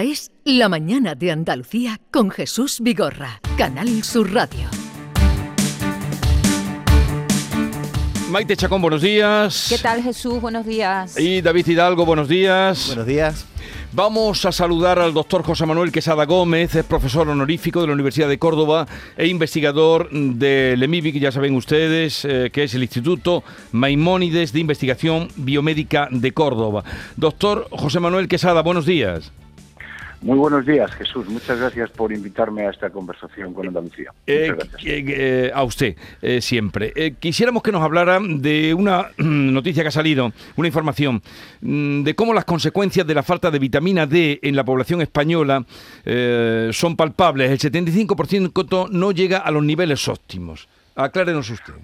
es La Mañana de Andalucía con Jesús Vigorra, Canal Sur Radio. Maite Chacón, buenos días. ¿Qué tal Jesús? Buenos días. Y David Hidalgo, buenos días. Buenos días. Vamos a saludar al doctor José Manuel Quesada Gómez, es profesor honorífico de la Universidad de Córdoba e investigador del EMIBIC, ya saben ustedes, eh, que es el Instituto Maimónides de Investigación Biomédica de Córdoba. Doctor José Manuel Quesada, buenos días. Muy buenos días, Jesús. Muchas gracias por invitarme a esta conversación con Andalucía. Eh, eh, a usted, eh, siempre. quisiéramos que nos hablara de una noticia que ha salido, una información, mm, de cómo las consecuencias de la falta de vitamina D en la población española son palpables. El 75% no llega a los niveles óptimos. Aclárenos usted.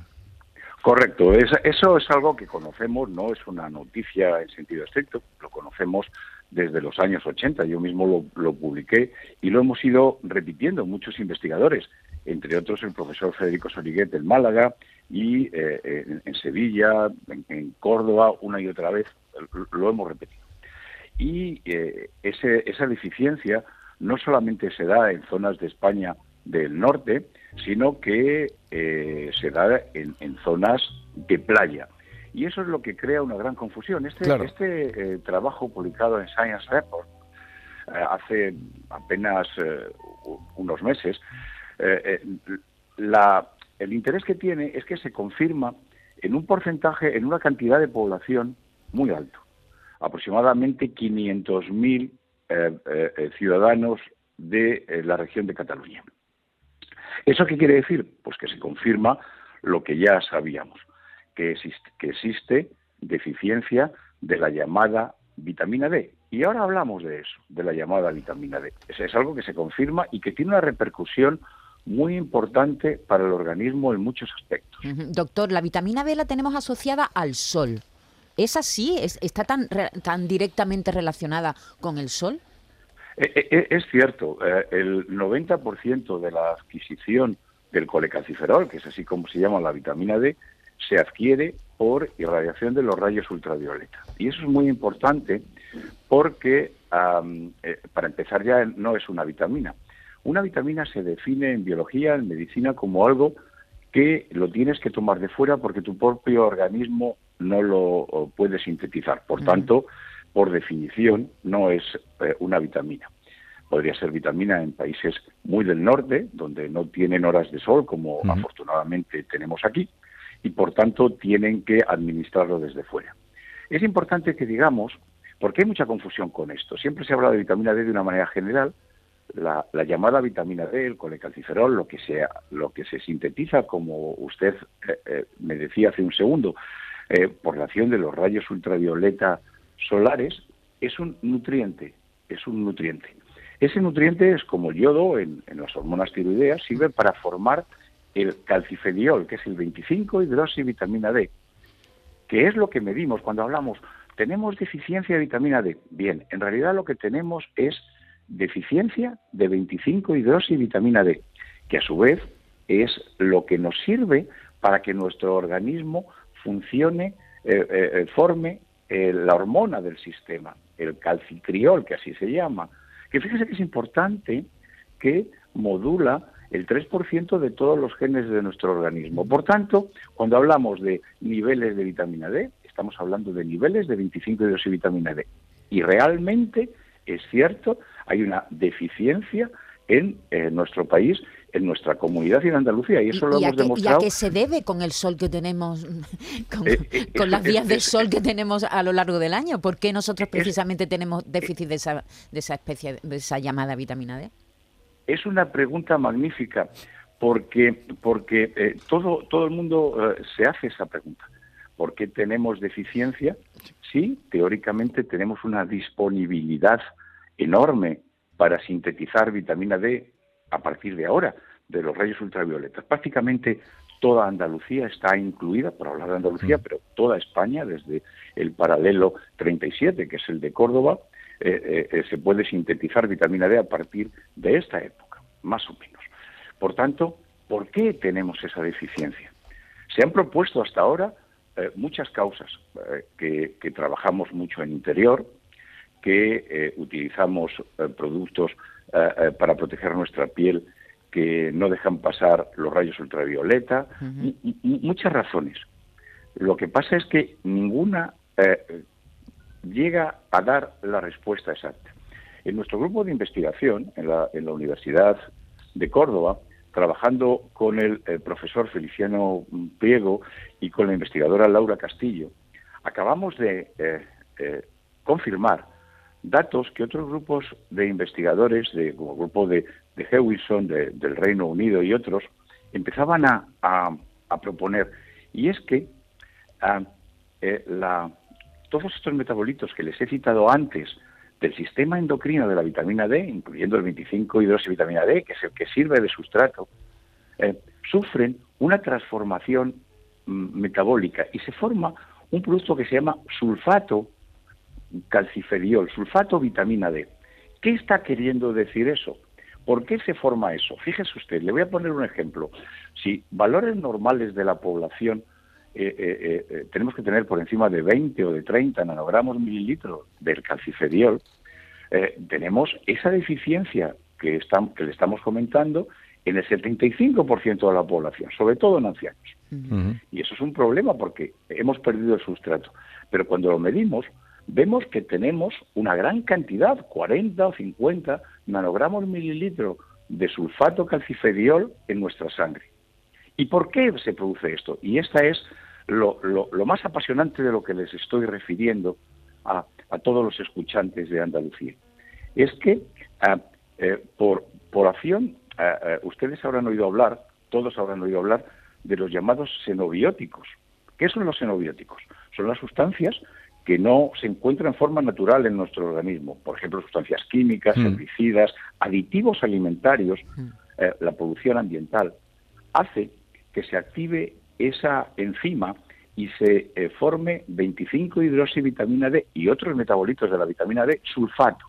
Correcto, eso es algo que conocemos, no es una noticia en sentido estricto, lo conocemos desde los años 80. Yo mismo lo, publiqué y lo hemos ido repitiendo muchos investigadores, entre otros el profesor Federico Soriguet en Málaga y eh, en, Sevilla, en, Córdoba, una y otra vez, lo hemos repetido. Y eh, esa deficiencia no solamente se da en zonas de España del norte, sino que eh, se da en zonas de playa. Y eso es lo que crea una gran confusión. Este, este eh, trabajo publicado en Science Report eh, hace apenas eh, unos meses, la, el interés que tiene es que se confirma en un porcentaje, en una cantidad de población muy alto, aproximadamente 500.000 ciudadanos de la región de Cataluña. ¿Eso qué quiere decir? Pues que se confirma lo que ya sabíamos que existe, que existe deficiencia de la llamada vitamina D. Y ahora hablamos de eso, de la llamada vitamina D. Es, es algo que se confirma y que tiene una repercusión muy importante para el organismo en muchos aspectos. Doctor, la vitamina D la tenemos asociada al sol. ¿Es así? ¿Está tan, tan directamente relacionada con el sol? Eh, eh, eh, es cierto, el 90% de la adquisición del colecalciferol, que es así como se llama la vitamina D, se adquiere por irradiación de los rayos ultravioleta. Y eso es muy importante porque, eh, para empezar ya, no es una vitamina. Una vitamina se define en biología, en medicina, como algo que lo tienes que tomar de fuera porque tu propio organismo no lo puede sintetizar. Por tanto, por definición, no es eh, una vitamina. Podría ser vitamina en países muy del norte, donde no tienen horas de sol, como afortunadamente tenemos aquí, y por tanto tienen que administrarlo desde fuera. Es importante que digamos, porque hay mucha confusión con esto, siempre se habla de vitamina D de una manera general, la, llamada vitamina D, el colecalciferol, lo que, sea, lo que se sintetiza, como usted eh, eh, me decía hace un segundo, eh, por la acción de los rayos ultravioleta solares, es un nutriente, es un nutriente. Ese nutriente es como el yodo en, en las hormonas tiroideas, sirve para formar el calcifediol, que es el 25 vitamina D, que es lo que medimos cuando hablamos, tenemos deficiencia de vitamina D. Bien, en realidad lo que tenemos es deficiencia de 25 vitamina D, que a su vez es lo que nos sirve para que nuestro organismo funcione, eh, eh, eh, forme la hormona del sistema, el calcitriol, que así se llama, que fíjese que es importante que modula el 3% de todos los genes de nuestro organismo. Por tanto, cuando hablamos de niveles de vitamina D, estamos hablando de niveles de 25 de vitamina D. Y realmente es cierto, hay una deficiencia en eh, nuestro país, en nuestra comunidad y en Andalucía, y eso lo hemos demostrado. ¿Y a qué se debe con el sol que tenemos, con, eh, eh, las vías de sol que tenemos a lo largo del año? ¿Por qué nosotros precisamente tenemos déficit de esa, de esa especie, de esa llamada vitamina D? Es una pregunta magnífica porque, porque eh, todo, todo el mundo eh, se hace esa pregunta. ¿Por qué tenemos deficiencia? Sí, teóricamente tenemos una disponibilidad enorme para sintetizar vitamina D a partir de ahora, de los rayos ultravioletas. Prácticamente toda Andalucía está incluida, por hablar de Andalucía, mm. pero toda España, desde el paralelo 37, que es el de Córdoba, eh, eh, eh, se puede sintetizar vitamina D a partir de esta época, más o menos. Por tanto, ¿por qué tenemos esa deficiencia? Se han propuesto hasta ahora muchas causas que, trabajamos mucho en interior, que que utilizamos productos para proteger nuestra piel que no dejan pasar los rayos ultravioleta, muchas razones. Lo que pasa es que ninguna llega a dar la respuesta exacta. En nuestro grupo de investigación, en la, Universidad de Córdoba, trabajando con el, profesor Feliciano Priego y con la investigadora Laura Castillo, acabamos de eh, eh, confirmar datos que otros grupos de investigadores, de, como el grupo de, de Hewison, del Reino Unido y otros, empezaban a, a, proponer. Y es que ah, eh, la, todos estos metabolitos que les he citado antes del sistema endocrino de la vitamina D, incluyendo el 25 hidroxivitamina D, que es el que sirve de sustrato, eh, sufren una transformación mm, metabólica y se forma un producto que se llama sulfato calciferiol, sulfato vitamina D. ¿Qué está queriendo decir eso? ¿Por qué se forma eso? Fíjese usted, le voy a poner un ejemplo. Si valores normales de la población eh, eh, eh, tenemos que tener por encima de 20 o de 30 nanogramos mililitros del calciferiol, tenemos esa deficiencia que, que le estamos comentando en el 75% de la población, sobre todo en ancianos. Y eso es un problema porque hemos perdido el sustrato. Pero cuando lo medimos, vemos que tenemos una gran cantidad, 40 o 50 nanogramos mililitros de sulfato calciferiol en nuestra sangre. ¿Y por qué se produce esto? Y esta es lo, lo, más apasionante de lo que les estoy refiriendo a, a todos los escuchantes de Andalucía. Es que ah, eh, por, por acción, ah, ah, ustedes habrán oído hablar, todos habrán oído hablar, de los llamados xenobióticos. ¿Qué son los xenobióticos? Son las sustancias que no se encuentran en forma natural en nuestro organismo. Por ejemplo, sustancias químicas, mm. herbicidas, aditivos alimentarios, mm. eh, la producción ambiental, hace que se active esa enzima y se eh, forme 25 hidroxivitamina D y otros metabolitos de la vitamina D, sulfato.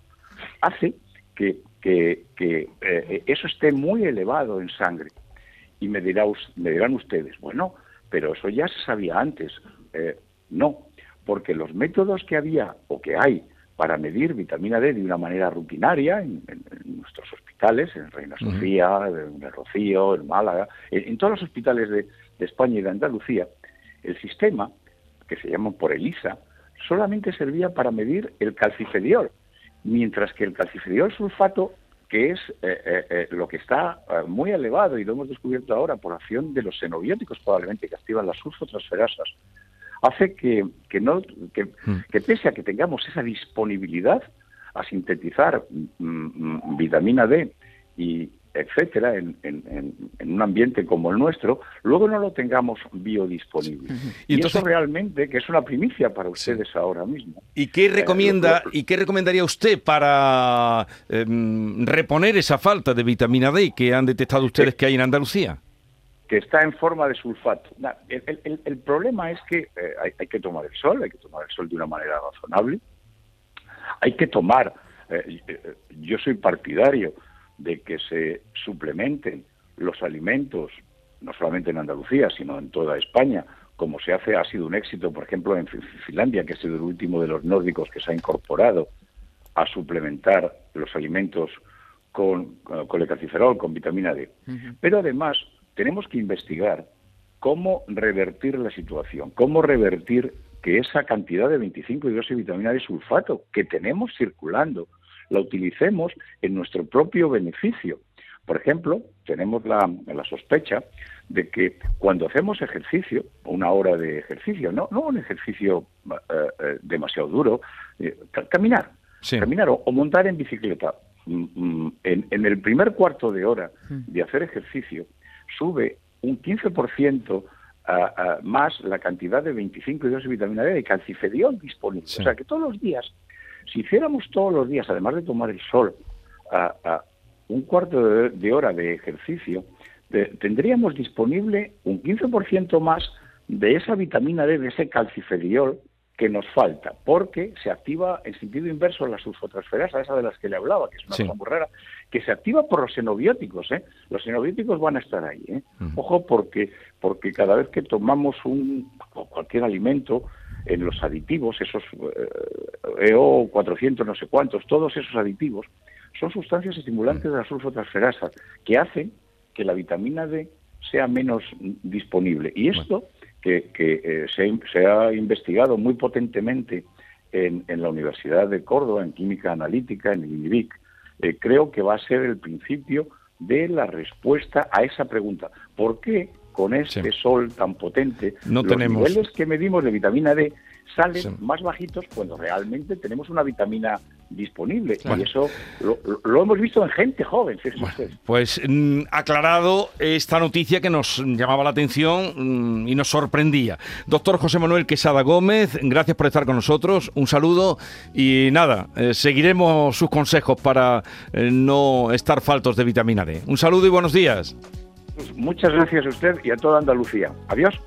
Hace que, eh, eso esté muy elevado en sangre. Y me, dirá, me dirán ustedes, bueno, pero eso ya se sabía antes. Eh, no, porque los métodos que había o que hay para medir vitamina D de una manera rutinaria en, nuestros hospitales, en Reina Sofía, en el Rocío, en Málaga, en todos los hospitales de, de España y de Andalucía, el sistema, que se llama por ELISA, solamente servía para medir el calcifediol, mientras que el calcifediol sulfato, que es eh, eh, eh, lo que está muy elevado y lo hemos descubierto ahora por acción de los xenobióticos probablemente que activan las sulfotransferasas, hace que, que, no, que, mm. que pese a que tengamos esa disponibilidad a sintetizar mm, mm, vitamina D y, etcétera, en, un ambiente como el nuestro, luego no lo tengamos biodisponible. Y, eso realmente que es una primicia para ustedes ahora mismo. ¿Y qué eh, recomienda y qué recomendaría usted para em, reponer esa falta de vitamina D que han detectado ustedes que hay en Andalucía? que está en forma de sulfato. el, problema es que eh, hay, que tomar el sol, hay que tomar el sol de una manera razonable, hay que tomar, eh, yo soy partidario de que se suplementen los alimentos, no solamente en Andalucía, sino en toda España, como se hace, ha sido un éxito, por ejemplo, en Finlandia, que ha sido el último de los nórdicos que se ha incorporado a suplementar los alimentos con, con calciferol, con vitamina D. Pero además tenemos que investigar cómo revertir la situación, cómo revertir que esa cantidad de 25 de vitamina D sulfato que tenemos circulando la utilicemos en nuestro propio beneficio. Por ejemplo, tenemos la, sospecha de que cuando hacemos ejercicio, una hora de ejercicio, no, no un ejercicio eh, eh, demasiado duro, eh, caminar, caminar o, montar en bicicleta, mm, mm, en, el primer cuarto de hora mm. de hacer ejercicio, sube un 15% más la cantidad de 25 de vitamina D de calcifediol disponible. O sea que todos los días si hiciéramos todos los días, además de tomar el sol, a, un cuarto de, hora de ejercicio, tendríamos disponible un 15% más de esa vitamina D, de ese calciferiol que nos falta, porque se activa en sentido inverso la sulfotransferasa, esa de las que le hablaba, que es una cosa muy rara, que se activa por los xenobióticos, ¿eh? Los xenobióticos van a estar ahí, ¿eh? Ojo, porque, porque cada vez que tomamos un cualquier alimento, en los aditivos, esos EO eh, 400 no sé cuántos, todos esos aditivos son sustancias estimulantes de la sulfotransferasa que hacen que la vitamina D sea menos disponible. Y esto, que, eh, se, ha investigado muy potentemente en, la Universidad de Córdoba, en Química Analítica, en el INIVIC, eh, creo que va a ser el principio de la respuesta a esa pregunta. ¿Por qué con este sol tan potente no los niveles que medimos de vitamina D salen más bajitos cuando realmente tenemos una vitamina disponible. Y eso lo, hemos visto en gente joven. pues mm, aclarado esta noticia que nos llamaba la atención mm, y nos sorprendía. Doctor José Manuel Quesada Gómez, gracias por estar con nosotros. Un saludo y nada, eh, seguiremos sus consejos para eh, no estar faltos de vitamina D. Un saludo y buenos días. Muchas gracias a usted y a toda Andalucía. Adiós.